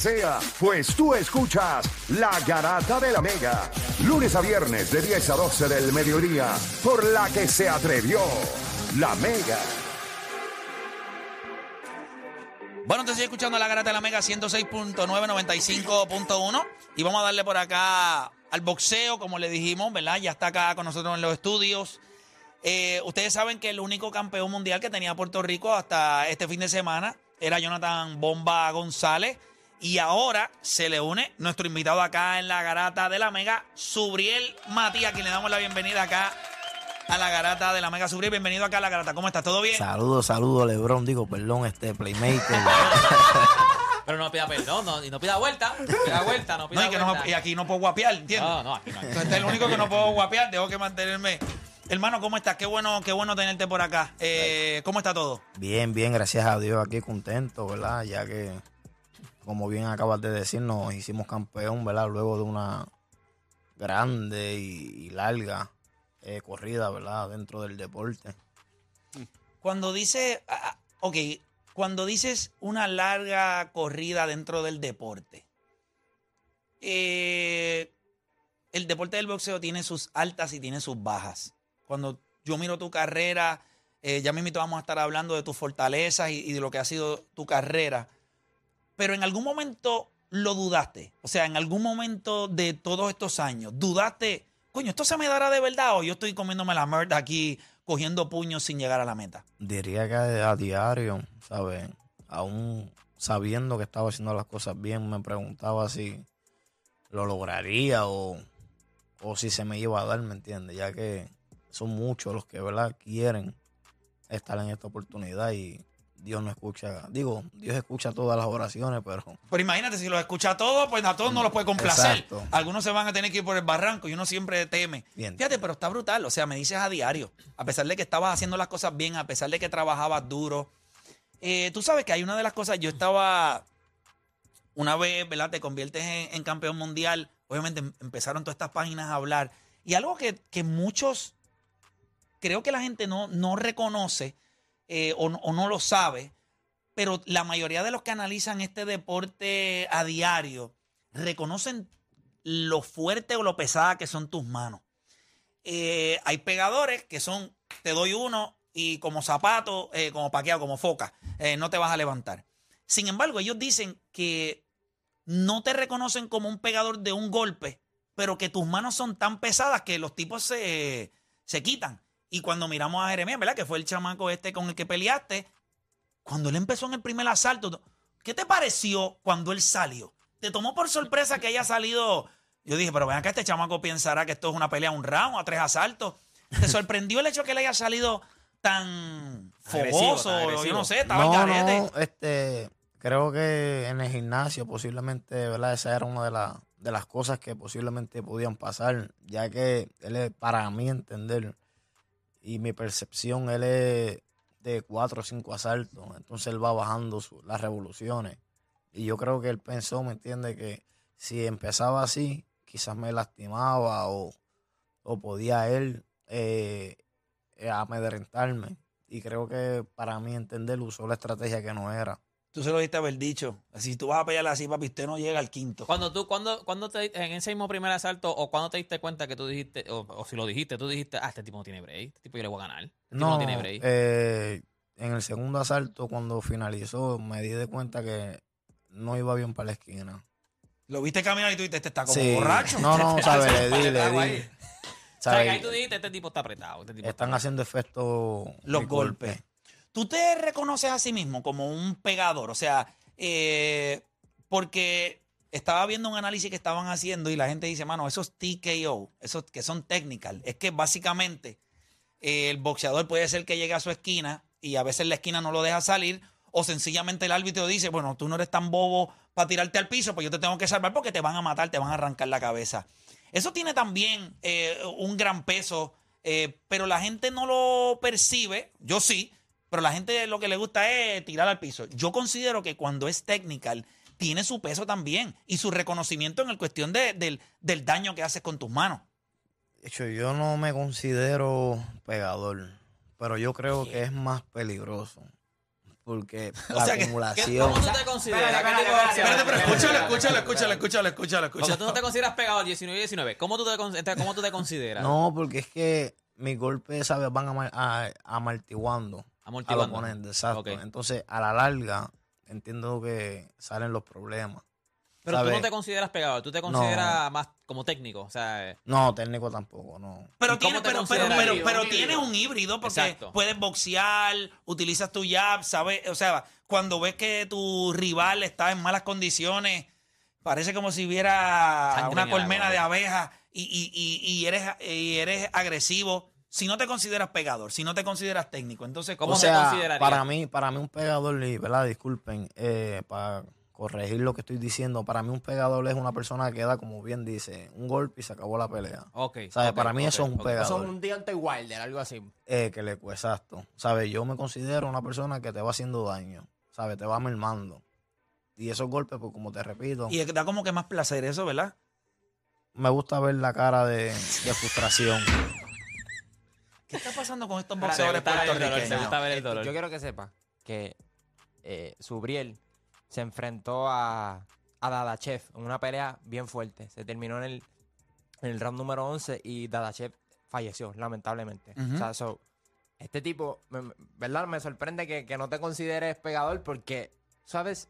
sea, pues tú escuchas La Garata de la Mega, lunes a viernes de 10 a 12 del mediodía, por la que se atrevió La Mega. Bueno, entonces escuchando la garata de la Mega 106.995.1 y vamos a darle por acá al boxeo, como le dijimos, ¿verdad? Ya está acá con nosotros en los estudios. Eh, ustedes saben que el único campeón mundial que tenía Puerto Rico hasta este fin de semana era Jonathan Bomba González. Y ahora se le une nuestro invitado acá en la garata de la Mega, Subriel Matías, a quien le damos la bienvenida acá a la garata de la Mega Subriel. Bienvenido acá a la garata. ¿Cómo estás? ¿Todo bien? Saludos, saludos, Lebron. Digo, perdón, este Playmaker. Pero no pida perdón, no, y no pida vuelta. Pida vuelta, no No, pida y, que vuelta. y aquí no puedo guapear, ¿entiendes? No, no, aquí no. Entonces, este es el único que no puedo guapear, tengo que mantenerme. Hermano, ¿cómo estás? Qué bueno, qué bueno tenerte por acá. Eh, ¿Cómo está todo? bien, bien, gracias a Dios, aquí contento, ¿verdad? Ya que, como bien acabas de decir, nos hicimos campeón, ¿verdad? Luego de una grande y, larga eh, corrida, ¿verdad? Dentro del deporte. Cuando dice, ah, ah, ok, cuando dices una larga corrida dentro del deporte, eh, el deporte del boxeo tiene sus altas y tiene sus bajas. Cuando yo miro tu carrera, eh, ya mismo vamos a estar hablando de tus fortalezas y de lo que ha sido tu carrera, pero en algún momento lo dudaste. O sea, en algún momento de todos estos años, dudaste, coño, ¿esto se me dará de verdad o yo estoy comiéndome la merda aquí, cogiendo puños sin llegar a la meta? Diría que a, diario, ¿sabes? Aún sabiendo que estaba haciendo las cosas bien, me preguntaba si lo lograría o, o si se me iba a dar, ¿me entiendes? Ya que son muchos los que, ¿verdad? Quieren estar en esta oportunidad y Dios no escucha, digo, Dios escucha todas las oraciones, pero Pero imagínate, si los escucha a todos, pues a todos no los puede complacer. Exacto. Algunos se van a tener que ir por el barranco y uno siempre teme. Bien. Fíjate, pero está brutal. O sea, me dices a diario, a pesar de que estabas haciendo las cosas bien, a pesar de que trabajabas duro. Eh, tú sabes que hay una de las cosas, yo estaba una vez, ¿verdad? Te conviertes en, en campeón mundial. Obviamente em- empezaron todas estas páginas a hablar. Y algo que, que muchos, creo que la gente no, no reconoce eh, o, no- lo sabe, pero la mayoría de los que analizan este deporte a diario reconocen lo fuerte o lo pesada que son tus manos. Eh, hay pegadores que son, te doy uno y como zapato, eh, como paqueado, como foca, no te vas a levantar. Sin embargo, ellos dicen que no te reconocen como un pegador de un golpe, pero que tus manos son tan pesadas que los tipos se, se quitan. Y cuando miramos a Jeremías, ¿verdad? Que fue el chamaco este con el que peleaste, cuando él empezó en el primer asalto, ¿qué te pareció cuando él salió? ¿Te tomó por sorpresa que haya salido? Yo dije, pero vean que este chamaco pensará que esto es una pelea a un round, a tres asaltos. ¿Te sorprendió el hecho que él haya salido tan Agresivo, fogoso? Yo no sé, estaba en no, garete. no, este, creo que en el gimnasio posiblemente, ¿verdad? Esa era una de, las de las cosas que posiblemente podían pasar, ya que él es, para mí entender y mi percepción, él es de cuatro o cinco asaltos, entonces él va bajando las revoluciones. Y yo creo que él pensó, ¿me entiende? Que si empezaba así, quizás me lastimaba o, o podía él eh, amedrentarme. Y creo que para mí entender usó la estrategia que no era. Tú se lo diste haber dicho. Si tú vas a pelear así, papi, usted no llega al quinto. Cuando tú, cuando, cuando te, en ese mismo primer asalto, o cuando te diste cuenta que tú dijiste, o, o si lo dijiste, tú dijiste, ah, este tipo no tiene break, este tipo yo le voy a ganar. Este tipo no, No, tiene break. eh, en el segundo asalto, cuando finalizó, me di de cuenta que no iba bien para la esquina. Lo viste caminar y tú dijiste, este está como Sí. borracho. No, no, ¿sabes? Le di, le di. ahí. O sea, ahí tú dijiste, este tipo está apretado. Este tipo Están está haciendo efecto Los golpes. golpe. ¿Tú te reconoces a sí mismo como un pegador? O sea, eh, porque estaba viendo un análisis que estaban haciendo y la gente dice, mano, esos TKO, esos que son technical, es que básicamente eh, el boxeador puede ser que llegue a su esquina y a veces la esquina no lo deja salir o sencillamente el árbitro dice, bueno, tú no eres tan bobo para tirarte al piso, pues yo te tengo que salvar porque te van a matar, te van a arrancar la cabeza. Eso tiene también eh, un gran peso, pero la gente no lo percibe, yo sí, pero la gente lo que le gusta es tirar al piso. Yo considero que cuando es technical, tiene su peso también y su reconocimiento en el cuestión de- del, del daño que haces con tus manos. De hecho, yo no me considero pegador, pero yo creo que es más peligroso. porque O la sea que- ¿Qué- acumulación. ¿Cómo tú te consideras? Espérate, pero escúchalo, escúchalo, escúchalo, escúchalo, escúchalo, Porque tú no escúchalo. te consideras pegador 19 y 19. ¿Cómo tú te, este, cómo tú te consideras? No, porque es que mis golpes, ¿sabes? Van ama- a- amortiguando al Amortiguando. oponente, exacto. Ok. Entonces, a la larga, entiendo que salen los problemas. Pero tú ¿sabes? no te consideras pegador, tú te No. consideras más como técnico. O sea, eh, No, técnico tampoco, no. Pero, ¿Y tiene, cómo te pero, pero, pero, pero tienes un híbrido porque Exacto. puedes boxear, utilizas tu jab, ¿sabes? O sea, cuando ves que tu rival está en malas condiciones, parece como si hubiera Sangre una colmena de abejas y, y, y, y eres, y eres agresivo. Si no te consideras pegador, si no te consideras técnico, entonces, ¿Cómo o se sea, consideraría? para mí, para mí un pegador, ¿verdad? Disculpen, eh, para corregir lo que estoy diciendo, para mí un pegador es una persona que da, como bien dice, un golpe y se acabó la pelea. ok. ¿Sabes? Para mí eso es un pegador. Son un Deontay Wilder, algo así. Eh, que le exacto. ¿Sabes? Yo me considero una persona que te va haciendo daño, ¿sabes? Te va mermando. Y esos golpes, pues como te repito, y da como que más placer eso, ¿verdad? me gusta ver la cara de, de frustración. ¿Qué está pasando con estos boxeadores puertorriqueños? Yo quiero que sepa que eh, Subriel se enfrentó a, a Dadachev en una pelea bien fuerte. Se terminó en el, en el round número 11 y Dadachev falleció, lamentablemente. O sea, so, este tipo, me- me- ¿verdad? Me sorprende que, que no te consideres pegador porque, ¿sabes?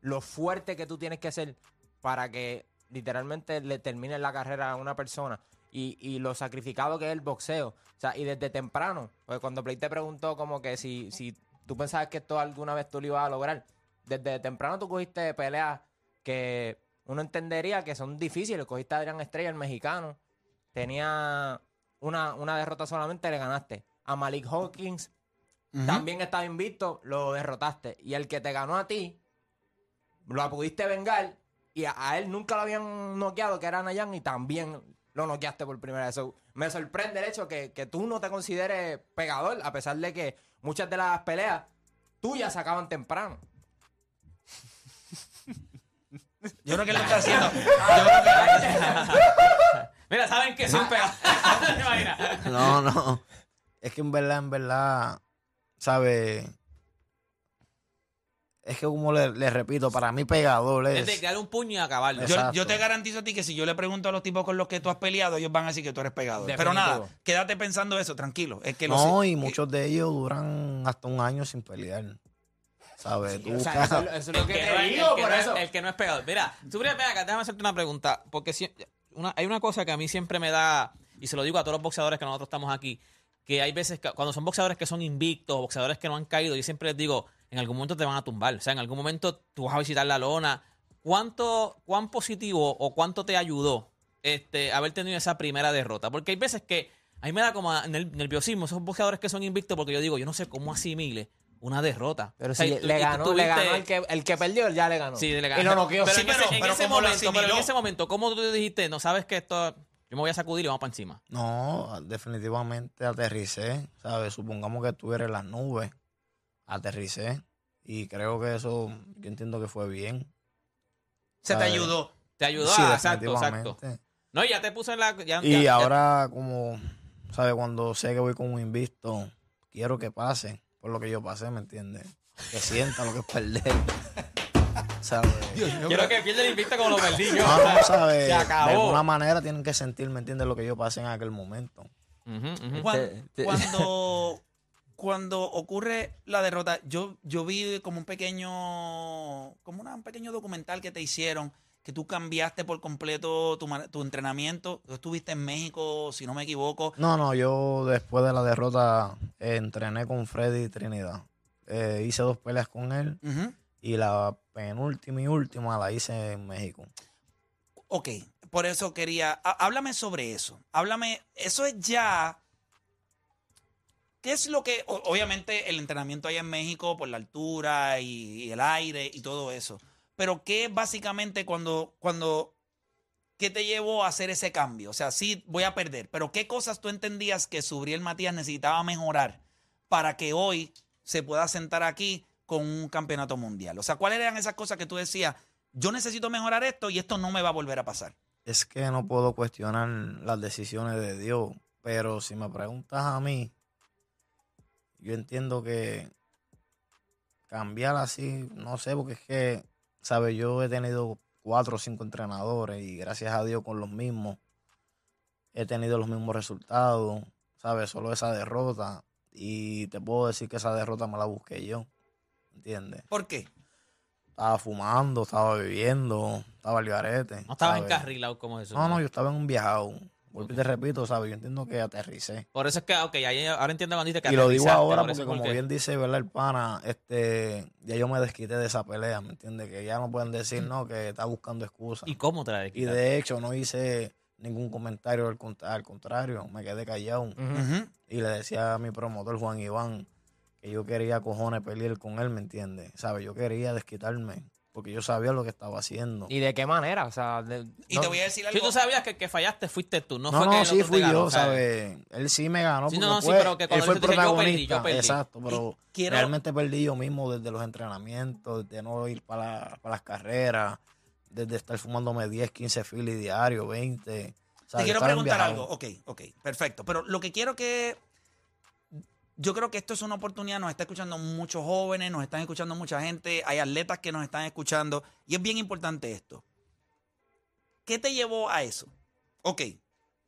Lo fuerte que tú tienes que ser para que literalmente le termine la carrera a una persona y, y lo sacrificado que es el boxeo. O sea, y desde temprano, pues cuando Play te preguntó como que si, si tú pensabas que esto alguna vez tú lo ibas a lograr, desde temprano tú cogiste peleas que uno entendería que son difíciles. Cogiste a Adrián Estrella, el mexicano. Tenía una, una derrota solamente, le ganaste. A Malik Hawkins también estaba invicto, lo derrotaste. Y el que te ganó a ti, lo pudiste vengar. Y a, a él nunca lo habían noqueado, que era Nayan, y también lo noqueaste por primera vez. So, me sorprende el hecho que, que tú no te consideres pegador, a pesar de que muchas de las peleas tuyas se acaban temprano. Yo creo que lo está haciendo. Yo creo que- Mira, ¿saben que soy un pegador? No, no. Es que en verdad, en verdad, ¿sabes? Es que como le, le repito, para mí pegador Es de es... darle un puño y acabarlo. Yo, Exacto. yo te garantizo a ti que si yo le pregunto a los tipos con los que tú has peleado, ellos van a decir que tú eres pegador. Pero Definitivo. nada, quédate pensando eso, tranquilo. Es que lo No, sé- y muchos de ellos duran hasta un año sin pelear. ¿Sabes? Tú O sea, buscas- eso, eso es El lo que, que no te es, digo, el que por no es- eso. el que no es pegador. Mira, tú, ven acá, déjame hacerte una pregunta. Porque si- una, hay una cosa que a mí siempre me da, y se lo digo a todos los boxeadores que nosotros estamos aquí, que hay veces que cuando son boxeadores que son invictos, boxeadores que no han caído, yo siempre les digo, en algún momento te van a tumbar. O sea, en algún momento tú vas a visitar la lona. ¿Cuánto, cuán positivo o cuánto te ayudó este, haber tenido esa primera derrota? Porque hay veces que a mí me da como ner- nerviosismo esos boxeadores que son invictos porque yo digo, yo no sé cómo asimile una derrota. Pero O sea, si y tú- le y ganó, le tuviste- ganó el que, el que perdió, ya le ganó. Sí, le Y ganó. lo noqueó. Pero, Sí, en ese, pero- en pero ese ¿cómo lo momento, pero en asimiló? ese momento, ¿cómo tú dijiste? No sabes que esto, yo me voy a sacudir y vamos para encima. No, definitivamente aterricé, ¿sabes? Supongamos que tú eres en las nubes, aterricé y creo que eso, yo entiendo que fue bien. se te ayudó. Te ayudó Sí, a, exacto, exacto. No, ya te puse en la. ya- Y ya- ya- ahora como, ¿sabes? Cuando sé que voy con un invisto, quiero que pase por lo que yo pasé, ¿me entiendes? Que sienta lo que es perder. ¿Sabes? quiero que pierda el invicto como lo perdí yo. No, no, ¿sabes? Se De alguna manera tienen que sentir, ¿me entiendes? Lo que yo pasé en aquel momento. Te- Cuando, cuando ocurre la derrota, yo, yo vi como un pequeño, como una- un pequeño documental que te hicieron, que tú cambiaste por completo tu, tu entrenamiento. Tú estuviste en México, si no me equivoco. No, no, yo después de la derrota eh, entrené con Freddy Trinidad. Eh, hice dos peleas con él y la penúltima y última la hice en México. Ok, por eso quería, há- háblame sobre eso. Háblame, eso es ya, ¿qué es lo que, obviamente el entrenamiento allá en México por la altura y, y el aire y todo eso, pero qué básicamente cuando, cuando, qué te llevó a hacer ese cambio? O sea, sí voy a perder, pero ¿qué cosas tú entendías que Subriel Matías necesitaba mejorar para que hoy se pueda sentar aquí con un campeonato mundial? O sea, ¿cuáles eran esas cosas que tú decías? Yo necesito mejorar esto y esto no me va a volver a pasar. Es que no puedo cuestionar las decisiones de Dios, pero si me preguntas a mí, yo entiendo que, cambiar así, no sé, porque es que, ¿sabes? Yo he tenido cuatro o cinco entrenadores y gracias a Dios con los mismos he tenido los mismos resultados, ¿sabes? Solo esa derrota. Y te puedo decir que esa derrota me la busqué yo, ¿entiendes? ¿Por qué? Estaba fumando, estaba bebiendo, estaba al garete. No estaba ¿sabes? encarrilado como eso. No, no, yo estaba en un viajado. Y te repito, ¿sabes? Yo entiendo que aterricé. Por eso es que, ok, ahora entiendo cuando dice que Y lo digo ahora porque, como porque- bien dice, ¿verdad? El pana, este, ya yo me desquité de esa pelea, ¿me entiendes? Que ya no pueden decir, no, que está buscando excusas. ¿Y cómo te la Y de hecho no hice ningún comentario al, cont- al contrario, me quedé callado. Y le decía a mi promotor Juan Iván que yo quería cojones pelear con él, ¿me entiendes? ¿Sabes? Yo quería desquitarme porque yo sabía lo que estaba haciendo. ¿Y de qué manera? O sea, de- Y no- te voy a decir Si algo. tú sabías que el que fallaste fuiste tú, no, No, fue no, que el sí otro te fui ganó, yo, ¿sabes? ¿sabes? Él sí me ganó Sí, no, no, sí, fue- pero que él cuando fue el él te dice, yo perdí, protagonista. yo perdí. Exacto, pero quiero- realmente perdí yo mismo desde los entrenamientos, de no ir para, la- para las carreras, desde estar fumándome 10, 15 filis diarios, 20. Te ¿sabes? quiero Estar preguntar algo. Ok, ok, perfecto. Pero lo que quiero que. Yo creo que esto es una oportunidad. Nos está escuchando muchos jóvenes, nos están escuchando mucha gente. Hay atletas que nos están escuchando. Y es bien importante esto. ¿Qué te llevó a eso? Ok,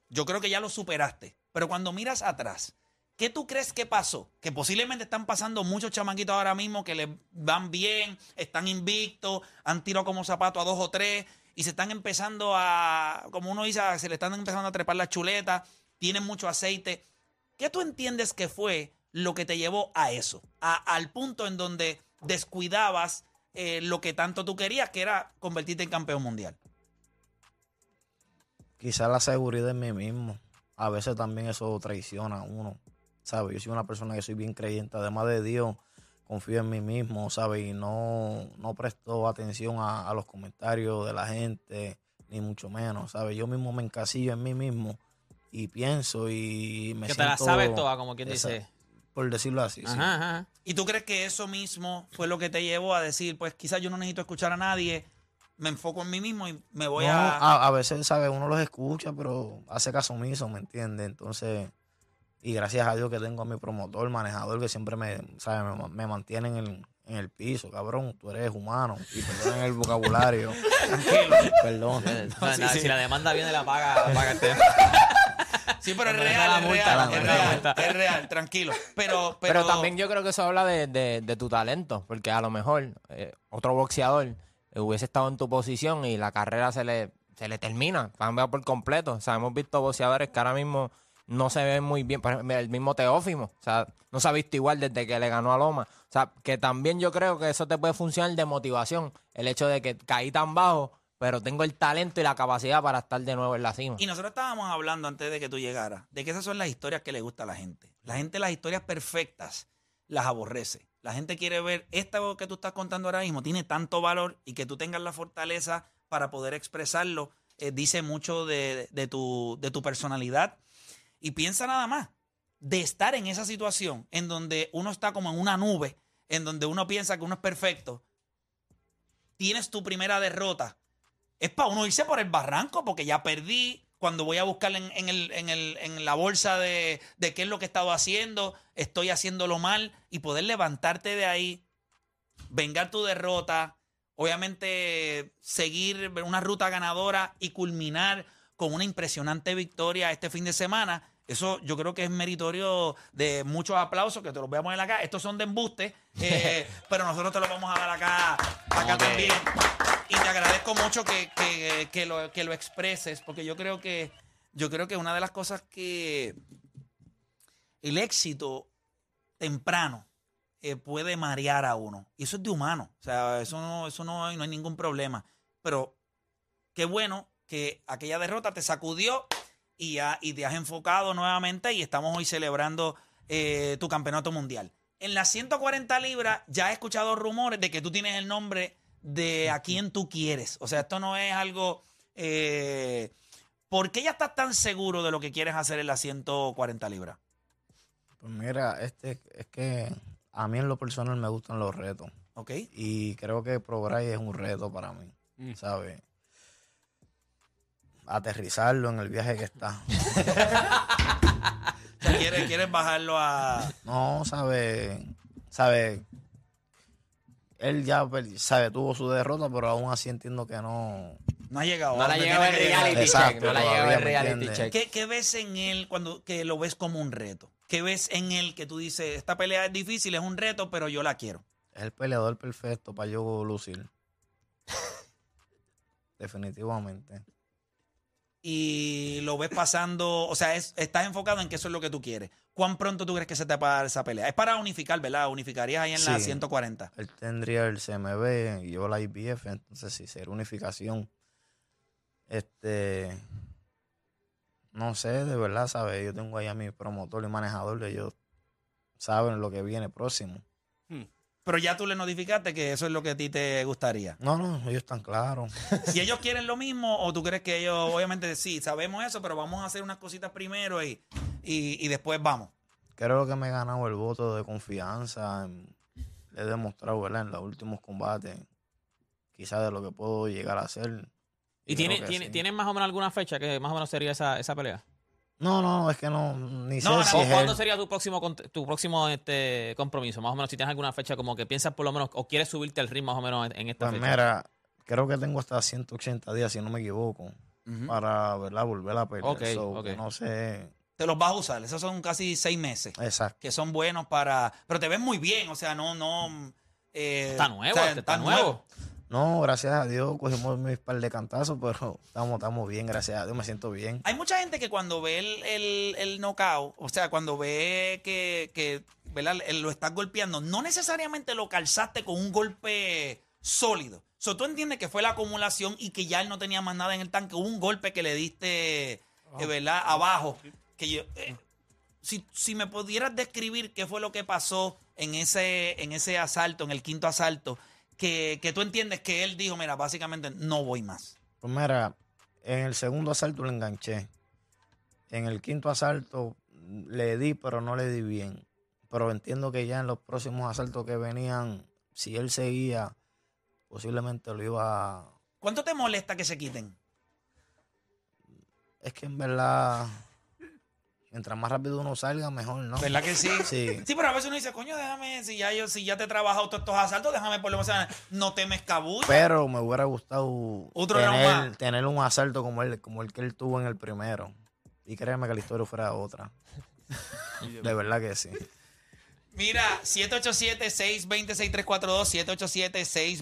yo creo que ya lo superaste. Pero cuando miras atrás, ¿qué tú crees que pasó? Que posiblemente están pasando muchos chamaquitos ahora mismo que les van bien, están invictos, han tirado como zapato a dos o tres y se están empezando a, como uno dice, se le están empezando a trepar las chuletas, tienen mucho aceite. ¿Qué tú entiendes que fue lo que te llevó a eso? A- al punto en donde descuidabas eh, lo que tanto tú querías, que era convertirte en campeón mundial. Quizás la seguridad en mí mismo. A veces también eso traiciona a uno. ¿Sabes? Yo soy una persona que soy bien creyente. Además de Dios, confío en mí mismo, ¿sabes? Y no, no presto atención a, a los comentarios de la gente, ni mucho menos, ¿sabes? Yo mismo me encasillo en mí mismo y pienso y me Que te la siento- sabes toda, como quien Esa- dice. Por decirlo así, sí. Ajá. ¿Y tú crees que eso mismo fue lo que te llevó a decir, pues quizás yo no necesito escuchar a nadie, me enfoco en mí mismo y me voy No, a... a, a veces, ¿sabes? Uno los escucha, pero hace caso omiso, ¿me entiendes? Entonces, y gracias a Dios que tengo a mi promotor, manejador, que siempre me, ¿sabes? me, me mantiene en el, en el piso, cabrón, tú eres humano. Y perdonen el vocabulario. Perdón. No, nada, Si la demanda viene, la paga, la paga este. Sí, pero es real, es real, es real, multa. es real, tranquilo. Pero, pero, Pero, también yo creo que eso habla de, de- de tu talento, porque a lo mejor eh, otro boxeador eh, hubiese estado en tu posición y la carrera se le, se le termina, cambia por completo. O sea, hemos visto boxeadores que ahora mismo no se ven muy bien. Por ejemplo, el mismo Teófimo, o sea, no se ha visto igual desde que le ganó a Loma. O sea, que también yo creo que eso te puede funcionar de motivación, el hecho de que caí tan bajo, pero tengo el talento y la capacidad para estar de nuevo en la cima. Y nosotros estábamos hablando antes de que tú llegaras, de que esas son las historias que le gusta a la gente. La gente las historias perfectas las aborrece. La gente quiere ver esta que tú estás contando ahora mismo, tiene tanto valor y que tú tengas la fortaleza para poder expresarlo, eh, dice mucho de, tu, de tu personalidad. Y piensa nada más, de estar en esa situación en donde uno está como en una nube, en donde uno piensa que uno es perfecto, tienes tu primera derrota es para uno irse por el barranco, porque ya perdí. Cuando voy a buscar en, en el- en el- en la bolsa de, de qué es lo que he estado haciendo, estoy haciéndolo mal y poder levantarte de ahí, vengar tu derrota, obviamente seguir una ruta ganadora y culminar con una impresionante victoria este fin de semana. Eso yo creo que es meritorio de muchos aplausos que te los voy a poner acá. Estos son de embuste, eh, pero nosotros te los vamos a dar acá, acá también. Y te agradezco mucho que, que- que lo, que lo expreses, porque yo creo que yo creo que una de las cosas que el éxito temprano eh, puede marear a uno. Y eso es de humano. O sea, eso no, eso no, hay- no hay ningún problema. Pero qué bueno que aquella derrota te sacudió y, ya- y te has enfocado nuevamente y estamos hoy celebrando eh, tu campeonato mundial. En las 140 libras ya he escuchado rumores de que tú tienes el nombre de a quien tú quieres. O sea, esto no es algo... eh, ¿Por qué ya estás tan seguro de lo que quieres hacer en las 140 libras? Pues mira, este, es que a mí en lo personal me gustan los retos. ¿Ok? Y creo que Progray es un reto para mí, ¿sabes? Aterrizarlo en el viaje que está. O sea, ¿quieres, quieres bajarlo a... No, ¿sabes? ¿Sabes? Él ya pues, sabe, tuvo su derrota, pero aún así entiendo que no. No ha llegado. No la donde llegaba el reality Exacto, check. No la todavía, llegaba el ¿me reality check. ¿Qué, qué ves en él cuando que lo ves como un reto? ¿Qué ves en él que tú dices, esta pelea es difícil, es un reto, pero yo la quiero? Es el peleador perfecto para yo lucir. Definitivamente. Y lo ves pasando, o sea, es- estás enfocado en que eso es lo que tú quieres. ¿Cuán pronto tú crees que se te va a dar esa pelea? Es para unificar, ¿verdad? Unificarías ahí en la Sí. 140. Él tendría el CMB y yo la IBF, entonces si sería unificación. Este. No sé, de verdad, ¿sabes? Yo tengo ahí a mi promotor y manejador, ellos saben lo que viene próximo. Pero ya tú le notificaste que eso es lo que a ti te gustaría. No, no, ellos están claros. Si ellos quieren lo mismo, o tú crees que ellos, obviamente, sí, sabemos eso, pero vamos a hacer unas cositas primero y, y, y después vamos. Creo que me he ganado el voto de confianza. Le he demostrado, ¿verdad? En los últimos combates, quizás de lo que puedo llegar a hacer. ¿Y tiene, tiene, sí. ¿tienen más o menos alguna fecha que más o menos sería esa, esa pelea? No, no, es que no, ni sé No, no, si ¿O es ¿Cuándo él. sería tu próximo tu próximo este compromiso? Más o menos, si tienes alguna fecha como que piensas por lo menos, o quieres subirte al ritmo más o menos en, en esta Pues fecha. mira, creo que tengo hasta 180 días, si no me equivoco, Ujú. para ¿verdad? volver a pelear. Ok, So, ok. que No sé. Te los vas a usar. Esos son casi seis meses. Exacto. que son buenos para. Pero te ves muy bien, o sea, no, no. eh, Está nuevo, o sea, está nuevo. No, gracias a Dios cogimos mis par de cantazos, pero estamos, estamos bien, gracias a Dios, me siento bien. Hay mucha gente que cuando ve el, el, el knockout, o sea, cuando ve que, que ¿verdad? Lo estás golpeando, no necesariamente lo calzaste con un golpe sólido. O sea, tú entiendes que fue la acumulación y que ya él no tenía más nada en el tanque. Hubo un golpe que le diste, eh, ¿verdad? Abajo. Que yo, eh, si, si me pudieras describir qué fue lo que pasó en ese, en ese asalto, en el quinto asalto, que, que tú entiendes que él dijo, mira, básicamente no voy más. Pues mira, en el segundo asalto le enganché. En el quinto asalto le di, pero no le di bien. Pero entiendo que ya en los próximos asaltos que venían, si él seguía, posiblemente lo iba a... ¿Cuánto te molesta que se quiten? Es que en verdad, mientras más rápido uno salga, mejor, ¿no? ¿Verdad que sí? Sí. Sí, pero a veces uno dice, coño, déjame, si ya yo, si ya te he trabajado todos estos asaltos, déjame por lo menos, no te me escabullas. Pero me hubiera gustado Otro tener, un asalto como el, como el que él tuvo en el primero. Y créeme que la historia fuera otra. De verdad que sí. Mira, 787-620-6342,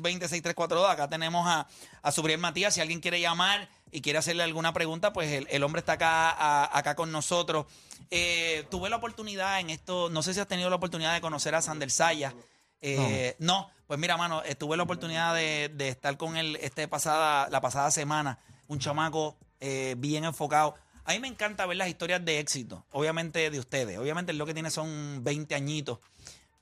787-620-6342. Acá tenemos a, a Subriel Matías. Si alguien quiere llamar y quiere hacerle alguna pregunta, pues el, el hombre está acá, a- acá con nosotros. Eh, tuve la oportunidad en esto, no sé si has tenido la oportunidad de conocer a Sander Saya. Eh, no. pues mira, mano, eh, tuve la oportunidad de, de estar con él este pasada, la pasada semana. Un chamaco eh, bien enfocado. A mí me encanta ver las historias de éxito, obviamente de ustedes. Obviamente lo que tiene son 20 añitos,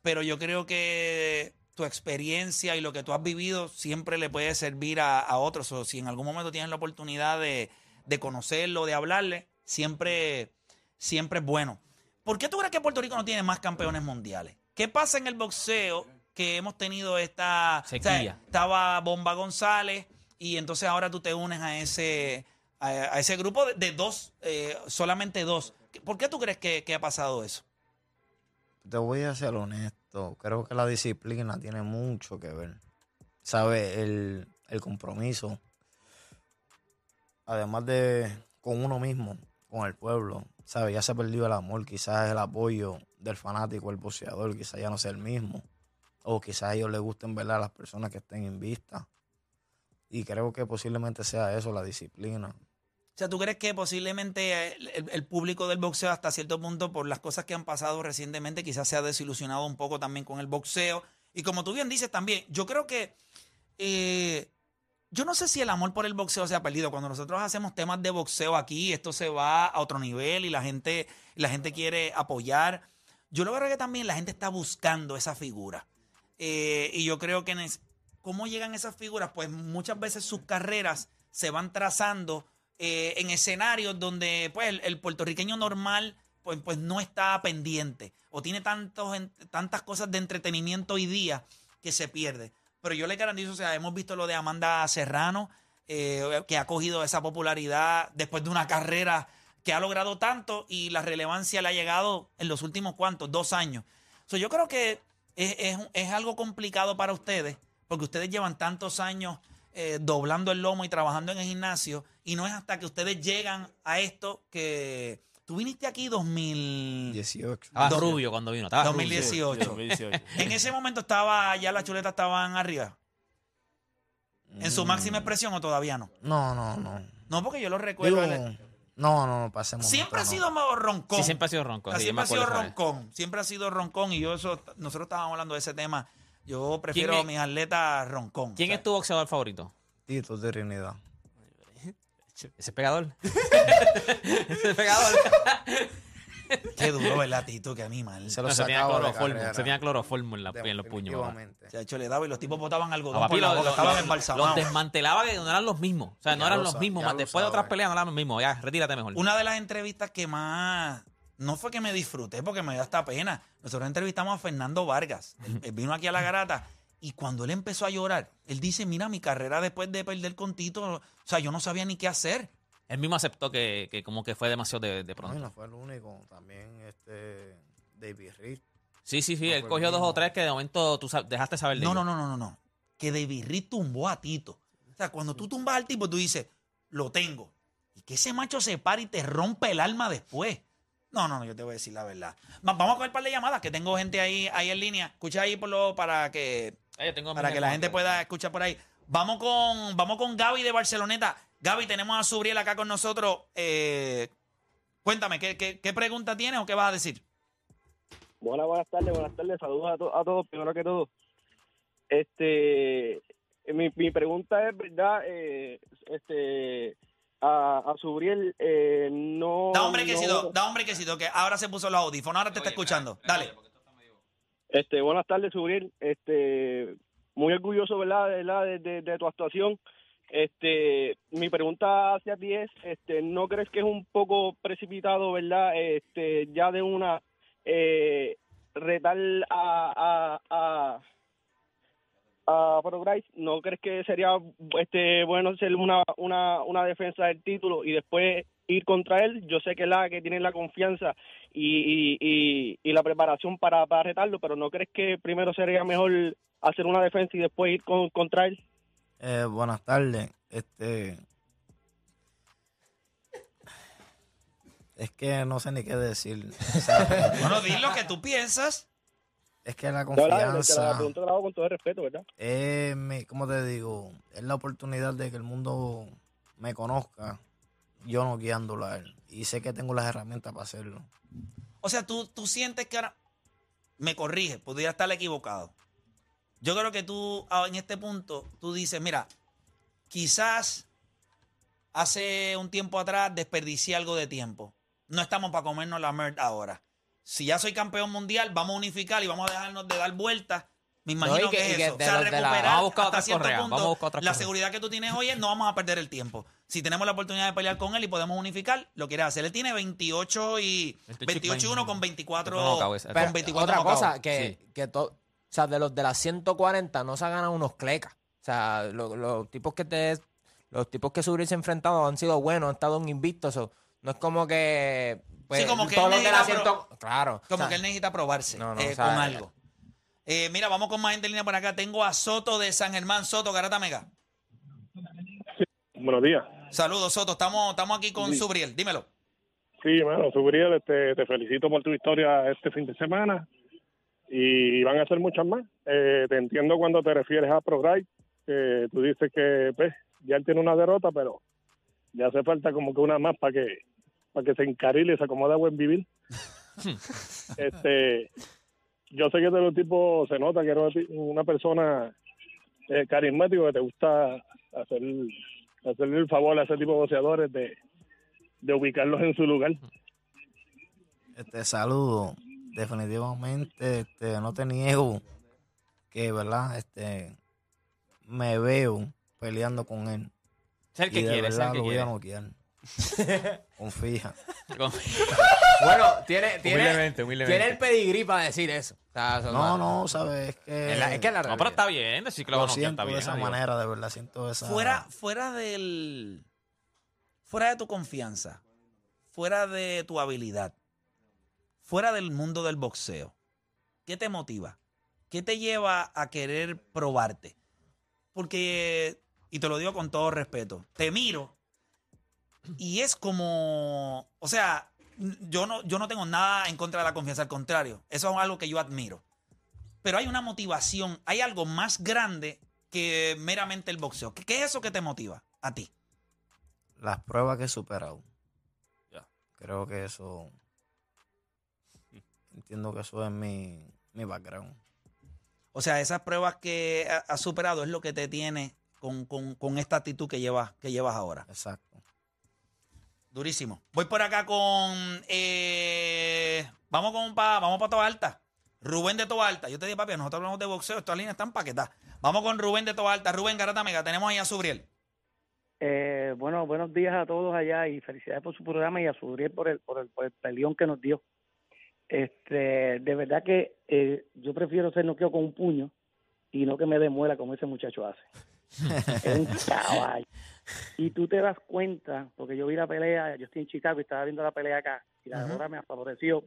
pero yo creo que tu experiencia y lo que tú has vivido siempre le puede servir a, a otros. O si en algún momento tienes la oportunidad de, de conocerlo, de hablarle, siempre, siempre es bueno. ¿Por qué tú crees que Puerto Rico no tiene más campeones mundiales? ¿Qué pasa en el boxeo que hemos tenido esta... Sequía. estaba Bomba González y entonces ahora tú te unes a ese, a, a ese grupo de, de dos, eh, solamente dos. ¿Por qué tú crees que, que ha pasado eso? Te voy a ser honesto. Creo que la disciplina tiene mucho que ver. ¿Sabes? El, el compromiso. Además de con uno mismo, con el pueblo. ¿Sabes? Ya se ha perdido el amor. Quizás el apoyo del fanático, el boxeador, quizás ya no sea el mismo. O quizás a ellos les gusten ver a las personas que estén en vista. Y creo que posiblemente sea eso, la disciplina. O sea, ¿tú crees que posiblemente el, el- público del boxeo hasta cierto punto, por las cosas que han pasado recientemente, quizás se ha desilusionado un poco también con el boxeo? Y como tú bien dices también, yo creo que eh, yo no sé si el amor por el boxeo se ha perdido. Cuando nosotros hacemos temas de boxeo aquí, esto se va a otro nivel y la gente, la gente quiere apoyar. Yo lo creo que también la gente está buscando esa figura. Eh, y yo creo que en cómo llegan esas figuras, pues muchas veces sus carreras se van trazando eh, en escenarios donde pues el, puertorriqueño normal pues, pues no está pendiente o tiene tantos, tantas cosas de entretenimiento hoy día que se pierde. Pero yo le garantizo, o sea, hemos visto lo de Amanda Serrano, eh, que ha cogido esa popularidad después de una carrera que ha logrado tanto y la relevancia le ha llegado en los últimos cuantos, dos años. So, yo creo que es- es algo complicado para ustedes porque ustedes llevan tantos años eh, doblando el lomo y trabajando en el gimnasio, y no es hasta que ustedes llegan a esto que tú viniste aquí 2000, 18. Estaba Dos- rubio cuando vino. Estaba rubio. 2018. 2018. En ese momento estaba, ya las chuletas estaban arriba, en su máxima expresión o todavía no. No, no, no. No, porque yo lo recuerdo. Digo, no, no, no, pasemos. siempre ha sido más roncón. Sí, siempre ha sido sí, siempre ha sido roncón, siempre ha sido roncón y yo eso, nosotros estábamos hablando de ese tema. Yo prefiero ¿Quién a es- mis atletas roncón. ¿Quién O es tu boxeador favorito? Tito de Trinidad. Ese es pegador. Ese es pegador. Qué duro, ¿verdad, Tito? Qué animal. Se lo No, se tenía cloroformo. Se tenía cloroformo en, la- en los puños. Definitivamente. Se ha hecho le daba y los tipos botaban algodón A papi por la lo- boca, lo- estaban lo- embalsamados. los desmantelaba que no eran los mismos. O sea, no eran lo los mismos. más Después de otras peleas no eran los mismos. Ya, retírate mejor. Una de las entrevistas que más no fue que me disfruté porque me dio hasta pena. Nosotros entrevistamos a Fernando Vargas. Él, él vino aquí a la garata y cuando él empezó a llorar, él dice, mira, mi carrera después de perder con Tito, o sea, yo no sabía ni qué hacer. Él mismo aceptó que, que como que fue demasiado de, pronto. no fue el único. También este David Reed. Sí, sí, sí. No él cogió dos o tres que de momento tú dejaste saber de No, ellos. no, no, no, no, no. Que David Reed tumbó a Tito. O sea, cuando tú tumbas al tipo, tú dices, lo tengo. Y que ese macho se pare y te rompe el alma después. No, no, no, yo te voy a decir la verdad. Va- Vamos a coger un par de llamadas, que tengo gente ahí, ahí en línea. Escucha ahí por lo, para que yo tengo para que la gente pueda escuchar por ahí. Vamos con, vamos con Gaby de Barceloneta. Gaby, tenemos a Subriel acá con nosotros. Eh, cuéntame, ¿qué, qué, qué pregunta tienes o qué vas a decir? Buenas, buenas tardes, buenas tardes. Saludos a, to- a todos, primero que todo. Este, mi, mi pregunta es, ¿verdad? Eh, este, a, a Subriel, eh, no... Da un brequecito, no- da un brequecito, que ahora se puso los audífonos, ahora te está escuchando. Dale. Este, buenas tardes, Subriel. Este, muy orgulloso, ¿verdad? De, ¿verdad? de, de- de tu actuación. Este, mi pregunta hacia ti es, este, ¿no crees que es un poco precipitado, verdad? Este, ya de una eh, retar a a a, a Progrise, ¿no crees que sería este bueno hacer una, una una defensa del título y después ir contra él? Yo sé que la que tiene la confianza y, y, y, y la preparación para, para retarlo, pero ¿no crees que primero sería mejor hacer una defensa y después ir con, contra él? Eh, buenas tardes. Este. Es que no sé ni qué decir. O sea, Bueno, di lo que tú piensas. Es que la la confianza pregunta la hago con todo el respeto, ¿verdad? es, mi, ¿cómo te digo? Es la oportunidad de que el mundo me conozca, yo no guiándolo a él. Y sé que tengo las herramientas para hacerlo. O sea, tú, tú sientes que ahora. Me corrige, podría estar equivocado. Yo creo que tú, ah, en este punto, tú dices, mira, quizás hace un tiempo atrás desperdicié algo de tiempo. No estamos para comernos la merda ahora. Si ya soy campeón mundial, vamos a unificar y vamos a dejarnos de dar vueltas. Me imagino No, que- que, es que eso. O de sea, la- Vamos a buscar hasta cierto correas, punto vamos a buscar otras la seguridad que tú tienes hoy es no vamos a perder el tiempo. Si tenemos la oportunidad de pelear con él y podemos unificar, lo quiere hacer. Él tiene 28 y 28 y 1 con 24 No, con Pero 24 otra cosa, que, que to- o sea, de los de las 140 no se han ganado unos clecas. O sea, lo- los tipos que te los tipos que se enfrentado han sido buenos, han estado en invictos. No es como que pues, Sí, como que él 100 claro. Como o sea, que él necesita probarse No, no, eh, o sea, con algo. Eh, mira, vamos con más gente en línea por acá. Tengo a Soto de San Germán. Soto, Garata Mega. Buenos días. Saludos, Soto. Estamos, estamos aquí con Sí. Subriel. Dímelo. Sí, bueno, Subriel, este, te felicito por tu historia este fin de semana y van a ser muchas más. Eh, te entiendo cuando te refieres a ProGride, que tú dices que pues, ya él tiene una derrota, pero ya hace falta como que una más para que para que se encarile y se acomode a buen vivir. este, yo sé que de los tipos se nota que eres una persona eh, carismática que te gusta hacer hacerle el favor a ese tipo de boxeadores de, de ubicarlos en su lugar. Este saludo, definitivamente, este, no te niego que, ¿verdad? Este, me veo peleando con él. Es el que y de quiere, es el verdad que lo voy a noquear. Confía. Bueno, tiene, tiene, Humildemente, humildemente. tiene el pedigrí para decir eso. O sea, eso No, no, sabes es que, Es, la- es que es la No, pero está bien. Decir que lo siento está bien. de esa adiós. manera, de verdad, siento esa... Fuera, fuera del. Fuera de tu confianza. Fuera de tu habilidad. Fuera del mundo del boxeo. ¿Qué te motiva? ¿Qué te lleva a querer probarte? porque, y te lo digo con todo respeto, te miro y es como, o sea, yo no, yo no tengo nada en contra de la confianza, al contrario, eso es algo que yo admiro. Pero hay una motivación, hay algo más grande que meramente el boxeo. ¿Qué, qué es eso que te motiva a ti? Las pruebas que he superado. Ya. Creo que eso. Entiendo que eso es mi, mi background. O sea, esas pruebas que ha- has superado es lo que te tiene con, con- con esta actitud que llevas, que llevas ahora. Exacto. Durísimo. Voy por acá con. eh, vamos con pa, vamos para Toa Alta. Rubén de Toa Alta. Yo te dije, papi, nosotros hablamos de boxeo, estas líneas están paquetadas. Vamos con Rubén de Toa Alta. Rubén Garata Mega. Tenemos ahí a Subriel. Eh, bueno, buenos días a todos allá y felicidades por su programa y a Sudriel por el, por el, por el peleón que nos dio. Este, de verdad que eh, yo prefiero ser noqueo con un puño y no que me demuela como ese muchacho hace. Es un caballo. Y tú te das cuenta, porque yo vi la pelea, yo estoy en Chicago y estaba viendo la pelea acá y la hora me favoreció.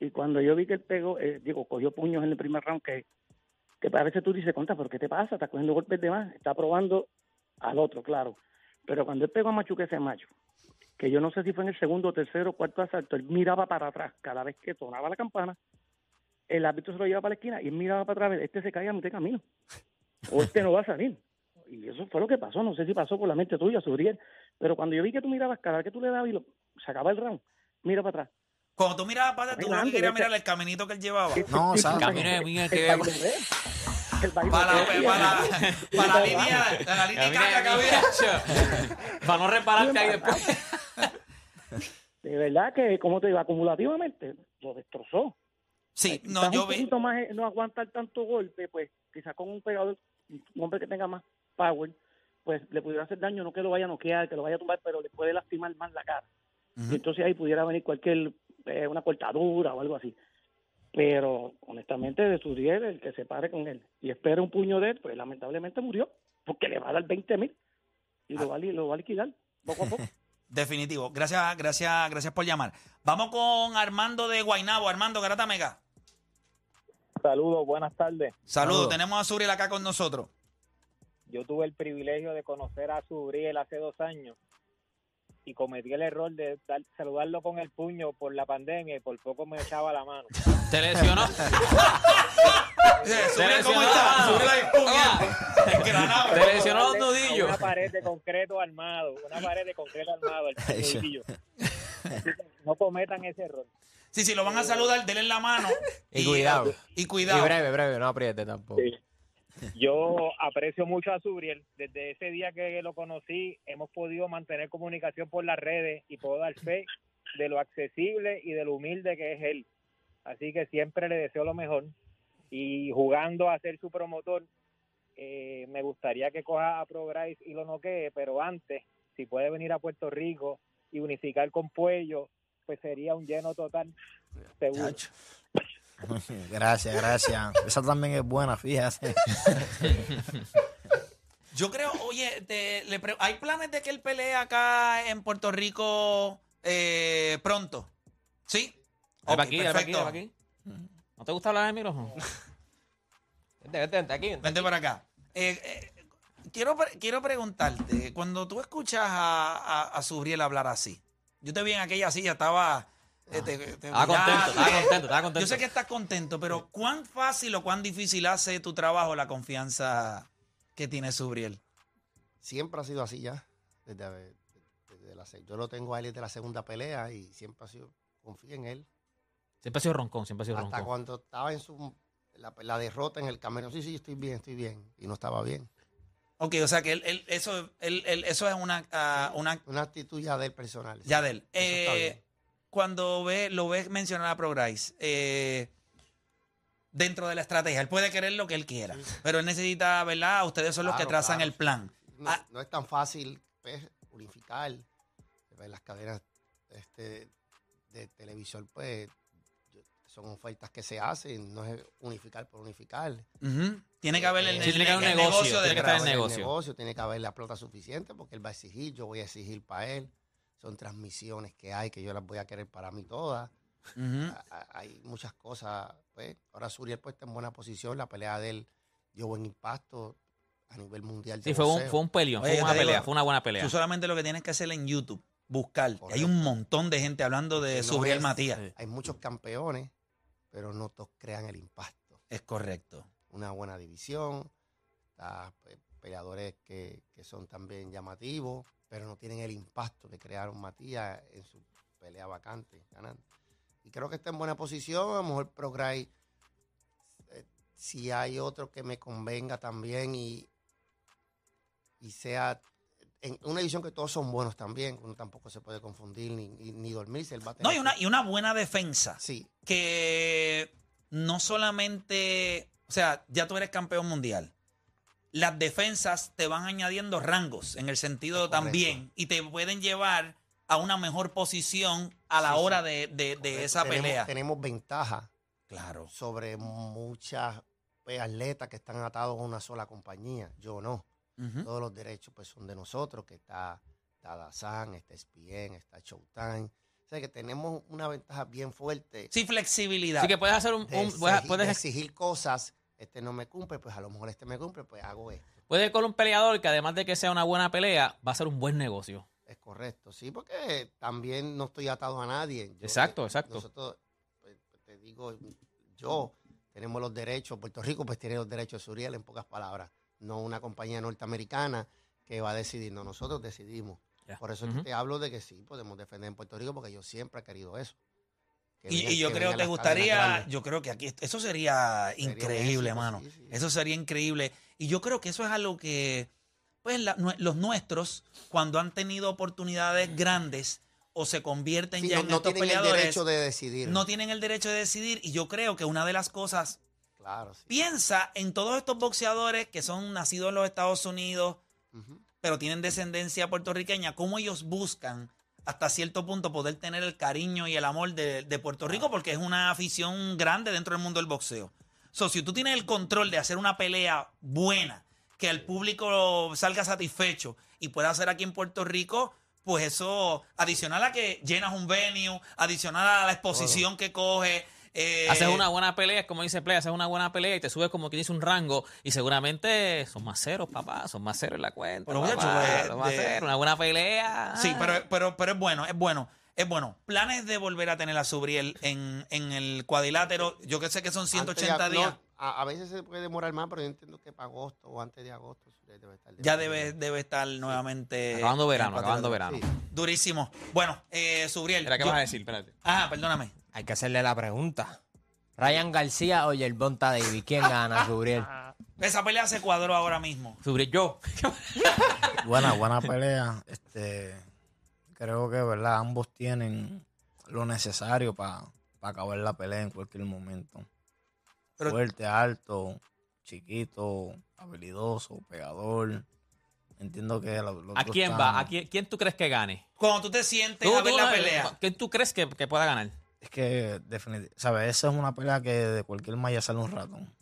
Y cuando yo vi que él pegó, eh, digo, cogió puños en el primer round que, que a veces tú dices, conta, ¿pero qué te pasa? Estás cogiendo golpes de más, está probando al otro, claro. Pero cuando él pegó a Machuque ese macho, que yo no sé si fue en el segundo, tercero, cuarto asalto, él miraba para atrás cada vez que sonaba la campana, el árbitro se lo llevaba para la esquina y él miraba para atrás, este se cae a mitad de camino, o este no va a salir. Y eso fue lo que pasó, no sé si pasó por la mente tuya, Suriel, pero cuando yo vi que tú mirabas cada vez que tú le dabas y lo sacaba el round, mira para atrás. Cuando tú mirabas para atrás, tú Adelante, querías mirar el caminito que él llevaba. No, Sí, ¿sabes? sí, Camino de el que-. El Para la, bailoteo. para, la- para la línea, la línea que había. Para no repararte ahí después. De verdad que, como te digo, acumulativamente lo destrozó. Sí, no, yo un vi. más eh, no aguantar tanto golpe, pues quizás con un pegador, un hombre que tenga más power, pues le pudiera hacer daño, no que lo vaya a noquear, que lo vaya a tumbar, pero le puede lastimar más la cara. Y entonces ahí pudiera venir cualquier, eh, una cortadura o algo así. Pero honestamente de Suriel, el que se pare con él y espera un puño de él, pues lamentablemente murió, porque le va a dar 20 mil y lo, va, a li- lo va a liquidar poco a poco. Definitivo. Gracias, gracias, gracias por llamar. Vamos con Armando de Guainabo. Armando Garata Mega. Saludos, buenas tardes. Saludos. Saludos. Tenemos a Subriel acá con nosotros. Yo tuve el privilegio de conocer a Subriel hace dos años y cometí el error de dar- saludarlo con el puño por la pandemia y por poco me echaba la mano. ¿Te lesionó? ¿cómo lesionó ya. Engranado. Te lesionó los nudillos. Una pared de concreto armado, una pared de concreto armado, el nudillo. No cometan ese error. Sí, sí, lo van a saludar, denle la mano. Y cuidado. Y Y cuidado. breve, breve, no apriete tampoco. Sí. Yo aprecio mucho a Subriel. Desde ese día que lo conocí, hemos podido mantener comunicación por las redes y puedo dar fe de lo accesible y de lo humilde que es él. Así que siempre le deseo lo mejor. Y jugando a ser su promotor, eh, me gustaría que coja a Progrise y lo noquee, pero antes, si puede venir a Puerto Rico y unificar con Puello, pues sería un lleno total, seguro. Gracias, gracias. Esa también es buena, fíjate. Yo creo, oye, te- le pre- ¿hay planes de que él pelee acá en Puerto Rico eh, pronto? ¿Sí? Dale pa' Ok, aquí, dale pa' aquí, perfecto. dale pa' aquí. ¿No te gusta hablar en el micrófono? Vente, vente, vente aquí. vente Vente aquí. por acá. Eh, eh, quiero, pre- quiero preguntarte, cuando tú escuchas a, a, a Subriel hablar así, yo te vi en aquella silla, estaba... eh, te- te Estaba contento, estaba contento, estaba contento. Yo sé que estás contento, pero ¿cuán fácil o cuán difícil hace tu trabajo la confianza que tiene Subriel? siempre ha sido así ya. Desde, desde la, se- yo lo tengo a él desde la segunda pelea y siempre ha sido, confío en él. Siempre ha sido roncón, siempre ha sido Hasta roncón. cuando estaba en su la, la derrota en el camino, sí, sí, estoy bien, estoy bien. Y no estaba bien. Ok, o sea que él, él- eso, él- él- eso es una, ah, una Una actitud ya del personal. sí. ya de él. Eso está Eh, bien. Cuando ve, lo ves mencionar a Progrise, eh, dentro de la estrategia, él puede querer lo que él quiera, pero él necesita, ¿verdad? Ustedes son los que trazan claro. el plan. No, Ah. no es tan fácil pues, unificar. Pues, Las cadenas este, de televisor, pues, son ofertas que se hacen, no es unificar por unificar. Tiene que haber el, Sí, el- tiene que haber un el negocio, negocio tiene que estar el negocio. negocio, tiene que haber la plata suficiente porque él va a exigir, yo voy a exigir para él. Son transmisiones que hay que yo las voy a querer para mí todas. Ujú. A- a- Hay muchas cosas. Pues. Ahora Suriel pues, está en buena posición, la pelea de él dio buen impacto. a nivel mundial. Sí, fue un, fue un peleón, Oye, fue una digo, pelea, fue una buena pelea. Tú solamente lo que tienes que hacer en YouTube, buscar. Y hay un montón de gente hablando de no es- Matías. Hay muchos campeones, pero no todos crean el impacto. Es correcto. Una buena división, está, pe- peleadores que, que son también llamativos, pero no tienen el impacto que crearon Matías en su pelea vacante, ganando. Y creo que está en buena posición. A lo mejor Progray, eh, si hay otro que me convenga también y, y sea en una división que todos son buenos también, uno tampoco se puede confundir ni, ni, ni dormirse. Va a No, y una, y una buena defensa. Sí, que no solamente, o sea, ya tú eres campeón mundial. Las defensas te van añadiendo rangos en el sentido correcto. también y te pueden llevar a una mejor posición a la Sí, sí. hora de, de- de esa tenemos, pelea. Tenemos ventaja Claro. sobre muchas pues, atletas que están atados a una sola compañía. Yo no. Todos los derechos pues son de nosotros, que está, está Dazan, está ESPN, está Showtime. O sea que tenemos una ventaja bien fuerte Sí, flexibilidad. Así que puedes hacer un, de, un- puedes, exigir, puedes- de exigir cosas. Este no me cumple, pues a lo mejor este me cumple, pues hago esto. puedes ir con un peleador que además de que sea una buena pelea, va a ser un buen negocio. Es correcto, sí, porque también no estoy atado a nadie. Yo- Exacto, exacto. Nosotros, pues, te digo, yo tenemos los derechos, Puerto Rico pues tiene los derechos de Suriel en pocas palabras, no una compañía norteamericana que va no, nosotros decidimos. Por eso es Ujú. que te hablo de que sí, podemos defender en Puerto Rico porque yo siempre he querido eso. Que Y, y yo que creo, vengan te gustaría, yo creo que aquí, eso sería increíble, éxito, mano. sí, sí. Eso sería increíble. Y yo creo que eso es algo que, pues, la- los nuestros, cuando han tenido oportunidades grandes o se convierten Sí, ya no, en no estos tienen el derecho de decidir. no tienen el derecho de decidir. Y yo creo que una de las cosas, Claro, piensa en todos estos boxeadores que son nacidos en los Estados Unidos, pero tienen descendencia puertorriqueña, cómo ellos buscan hasta cierto punto poder tener el cariño y el amor de, de Puerto Rico, porque es una afición grande dentro del mundo del boxeo. So, si tú tienes el control de hacer una pelea buena, que el público salga satisfecho y pueda hacer aquí en Puerto Rico, pues eso, adicional a que llenas un venue, adicional a la exposición que coge. Eh, Haces una buena pelea, como dice Play, haces una buena pelea y te subes como que dice un rango y seguramente son más ceros, papá, son más ceros en la cuenta. Pero, papá, son más de- ceros, una buena pelea. Sí, pero, pero, pero es bueno, es bueno. Es bueno. Planes de volver a tener a Subriel en, en el cuadrilátero. Yo que sé que son Antes 180 de- no, días. a, a veces se puede demorar más, pero yo entiendo que para agosto o antes de agosto debe estar Ya debe, debe estar nuevamente. Acabando verano, acabando verano. Sí. Durísimo. Bueno, eh, Subriel. ¿qué yo- vas a decir? Espérate. Ah, perdóname. Hay que hacerle la pregunta. Ryan García o Yerbonta Davis, ¿quién gana, Subriel? Esa pelea se cuadró ahora mismo. Subir yo. Buena, buena pelea. Este, creo que, ¿verdad? Ambos tienen lo necesario para acabar la pelea en cualquier momento. Pero- Fuerte, alto, chiquito, habilidoso, pegador. Entiendo que los, los ¿A dos quién están- va? ¿A quién, quién tú crees que gane? Cuando tú te sientes Tú- a ver tú, la eh, pelea. ¿Quién tú crees que, que pueda ganar? Es que definitivamente, ¿sabes? Esa es una pelea que de cualquier malla sale un ratón.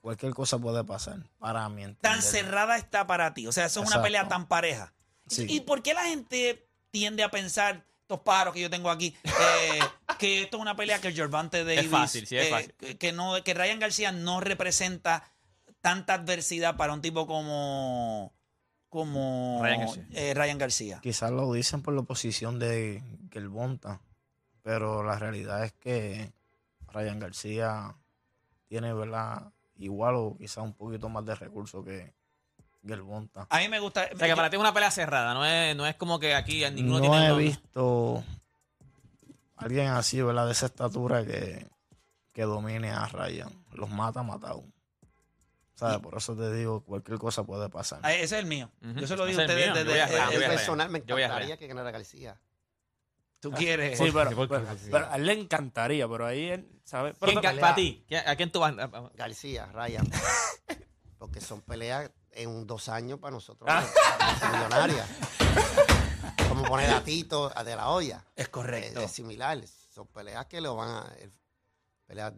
Cualquier cosa puede pasar, para mí. Tan entender. cerrada está para ti. O sea, eso es una pelea tan pareja. Sí. ¿Y por qué la gente tiende a pensar, estos paros que yo tengo aquí, eh, que esto es una pelea que Gervante Davis. fácil, sí, es eh, fácil. que- Que, no, que Ryan García no representa tanta adversidad para un tipo como. Como Ryan García. eh, García. Quizás lo dicen por la oposición de Gelbonta, pero la realidad es que Ryan García tiene, ¿verdad? Igual o quizás un poquito más de recursos que Gelbonta. A mí me gusta. O sea, que para ti es una pelea cerrada, no es, no es como que aquí ninguno No tiene... he todo- visto alguien así, ¿verdad? De esa estatura que, que domine a Ryan. Los mata matado. ¿Sabes? Por eso te digo, cualquier cosa puede pasar. Ah, Ese es el mío. Yo se lo digo a ustedes desde. Personal me Yo voy a encantaría que ganara García. Tú quieres. Sí, pero, ¿por qué pero- pero a él le encantaría, pero ahí él, ¿sabes? Pero ¿Quién pero- para ti? ¿Quién- ¿A quién tú vas? García, Ryan. Porque son peleas en dos años para nosotros. Ah. millonarias. Como poner a Tito a de la olla. Es correcto. es similar. Son peleas que lo van a. el- peleas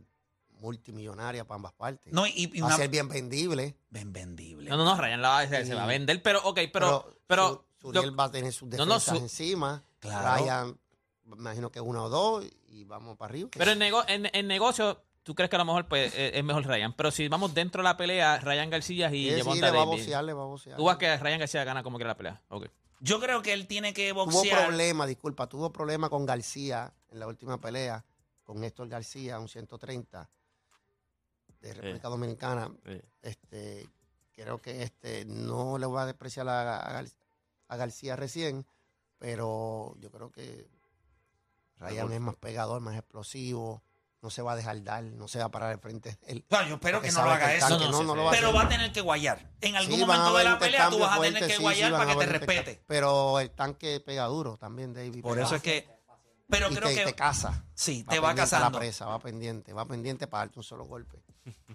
multimillonarias para ambas partes. No, y, y va una. a ser bien vendible. Bien vendible. No, no, no, Ryan la va, se, se va a vender, pero, ok, pero, pero, Su- Suriel yo- va a tener sus No, no, defensas su- encima. Claro. Ryan, imagino que una o dos y vamos para arriba. pero en, nego- en, en negocio, tú crees que a lo mejor pues, eh, es mejor Ryan. Pero si vamos dentro de la pelea, Ryan García y Sí, sí, Gervonta le va a bocear, le va a bocear. Tú vas que Ryan García gana como quiera la pelea. Ok. Yo creo que él tiene que Tuvo boxear. problema, disculpa, tuvo problema con García en la última pelea, con Héctor García, un 130 de República Dominicana. Sí. Este, creo que este no le voy a despreciar a, a Gar- a García recién, pero yo creo que Ryan es más pegador, más explosivo, no se va a dejar dar, no se va a parar al frente él. No, yo espero que no lo haga eso. No, va Pero va a tener que guayar. En algún Sí, momento de la pelea tú vas a tener que sí, guayar sí, para que te respete. Pero el tanque pega duro también, David. Por pega eso es que. Pero y creo te, que. te caza. Sí, te va pendiente a cazando. La presa, va pendiente, va pendiente para darte un solo golpe.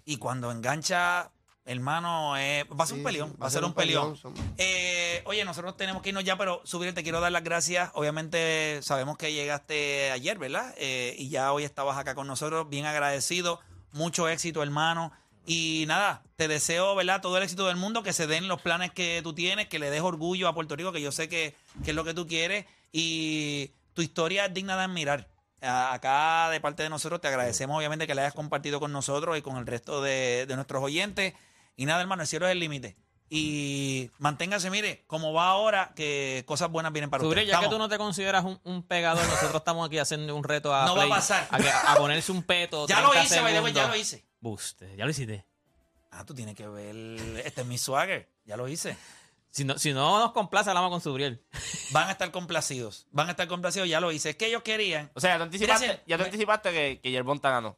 Y cuando engancha, hermano, eh, va a ser un peleón. Va a ser un peleón. Eh, oye, nosotros tenemos que irnos ya, pero subir, te quiero dar las gracias. Obviamente sabemos que llegaste ayer, ¿verdad? Eh, y ya hoy estabas acá con nosotros, bien agradecido. Mucho éxito, hermano. Y nada, te deseo, ¿verdad? Todo el éxito del mundo, que se den los planes que tú tienes, que le des orgullo a Puerto Rico, que yo sé que, que es lo que tú quieres. Y tu historia es digna de admirar. Acá, de parte de nosotros, te agradecemos, obviamente, que la hayas compartido con nosotros y con el resto de, de nuestros oyentes. Y nada, hermano, el cielo es el límite. Y manténgase, mire, como va ahora, que cosas buenas vienen para Subre, usted. ya que tú no te consideras un, un pegador, nosotros estamos aquí haciendo un reto a No va a pasar. A, que- a ponerse un peto. Ya lo 30 hice, ya lo hice. Buste, ya lo hiciste. Ah, tú tienes que ver. Este es mi swagger. Ya lo hice. Si no, si no nos complace, hablamos con Subriel. Van a estar complacidos. Van a estar complacidos. Ya lo hice. Es que ellos querían. O sea, ya te anticipaste, Mira, ya te me- anticipaste que, que Yerbonta ganó.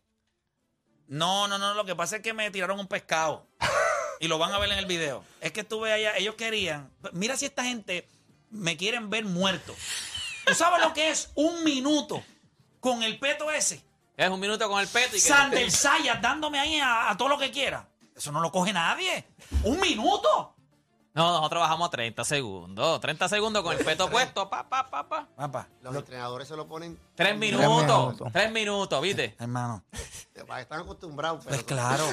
No, no, no. Lo que pasa es que me tiraron un pescado. Y lo van a ver en el video. Es que estuve allá. Ellos querían. Mira si esta gente me quieren ver muerto. ¿Tú sabes lo que es un minuto con el peto ese? Es un minuto con el peto y que Sander Sayas dándome ahí a, a todo lo que quiera. Eso no lo coge nadie. Un minuto. No, nosotros bajamos a 30 segundos. 30 segundos con el peto puesto. Pa, pa, pa, pa. Papá, Los entrenadores se lo ponen, Tres minutos. minutos. Tres minutos, ¿viste? hermano. están acostumbrados. Pero Pues claro.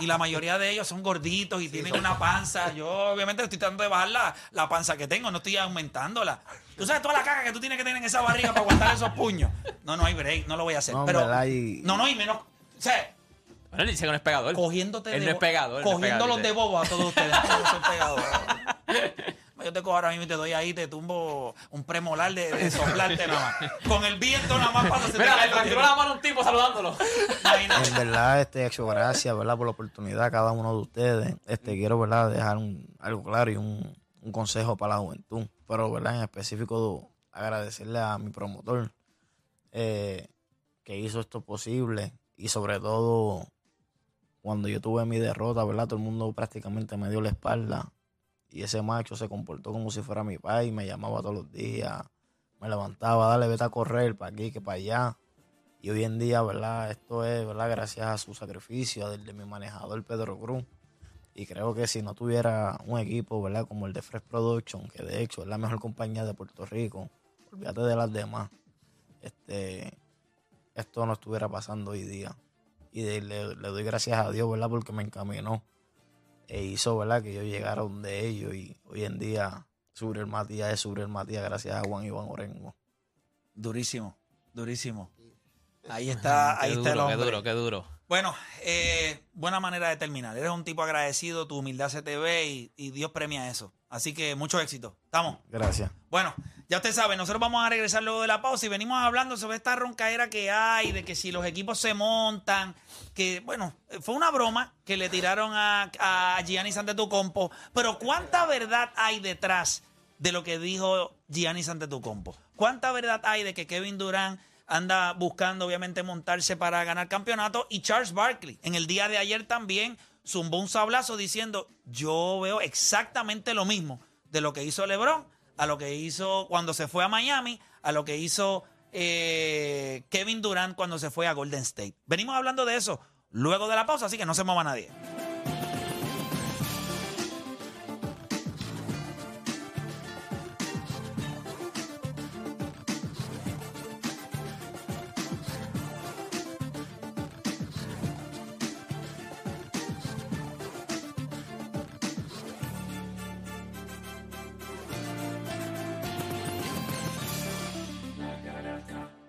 Y la mayoría de ellos son gorditos y tienen una panza. Yo, obviamente, estoy tratando de bajar la, la panza que tengo, no estoy aumentándola. Tú sabes toda la caca que tú tienes que tener en esa barriga para aguantar esos puños. No, no hay break, no lo voy a hacer. No, Pero, y- no, no, y menos. O sea, Bueno, él dice que no es pegador. cogiéndote Él de no es bo- pegador. él no es Cogiéndolos pegador, de bobo a todos ustedes. Yo soy pegador. Yo te cojo ahora mismo y te doy ahí, te tumbo un premolar de, de soplarte nada más. Con el viento nada más cuando se te Mira, cae le la mano a un tipo saludándolo. Imagínate. En verdad, este, hecho gracias, ¿verdad? Por la oportunidad a cada uno de ustedes. Este, quiero, ¿verdad? Dejar un, algo claro y un, un consejo para la juventud. Pero, ¿verdad? En específico, agradecerle a mi promotor eh, que hizo esto posible y sobre todo cuando yo tuve mi derrota, ¿verdad? Todo el mundo prácticamente me dio la espalda y ese macho se comportó como si fuera mi padre y me llamaba todos los días, me levantaba, dale, vete a correr para aquí, que para allá. Y hoy en día, ¿verdad? Esto es, ¿verdad? Gracias a su sacrificio, del de mi manejador Pedro Cruz. Y creo que si no tuviera un equipo, ¿verdad? Como el de Fresh Production, que de hecho es la mejor compañía de Puerto Rico, olvídate de las demás, este, esto no estuviera pasando hoy día. Y de- le, le doy gracias a Dios, ¿verdad? Porque me encaminó e hizo, ¿verdad? Que yo llegara donde ellos y hoy en día sobre el Matías es sobre el Matías gracias a Juan Iván Orengo. Durísimo, durísimo. Ahí está, ahí qué está el duro, qué hombre. duro, qué duro. Bueno, eh, buena manera de terminar. Eres un tipo agradecido, tu humildad se te ve y, y Dios premia eso. Así que mucho éxito. ¿Estamos? Gracias. Bueno, ya usted sabe, nosotros vamos a regresar luego de la pausa y venimos hablando sobre esta roncaera que hay, de que si los equipos se montan, que bueno, fue una broma que le tiraron a, a Giannis Antetokounmpo, pero ¿cuánta verdad hay detrás de lo que dijo Giannis Antetokounmpo? ¿Cuánta verdad hay de que Kevin Durant anda buscando obviamente montarse para ganar campeonato y Charles Barkley en el día de ayer también zumbó un sablazo diciendo, yo veo exactamente lo mismo de lo que hizo LeBron, a lo que hizo cuando se fue a Miami, a lo que hizo eh, Kevin Durant cuando se fue a Golden State. Venimos hablando de eso luego de la pausa, así que no se mueva nadie.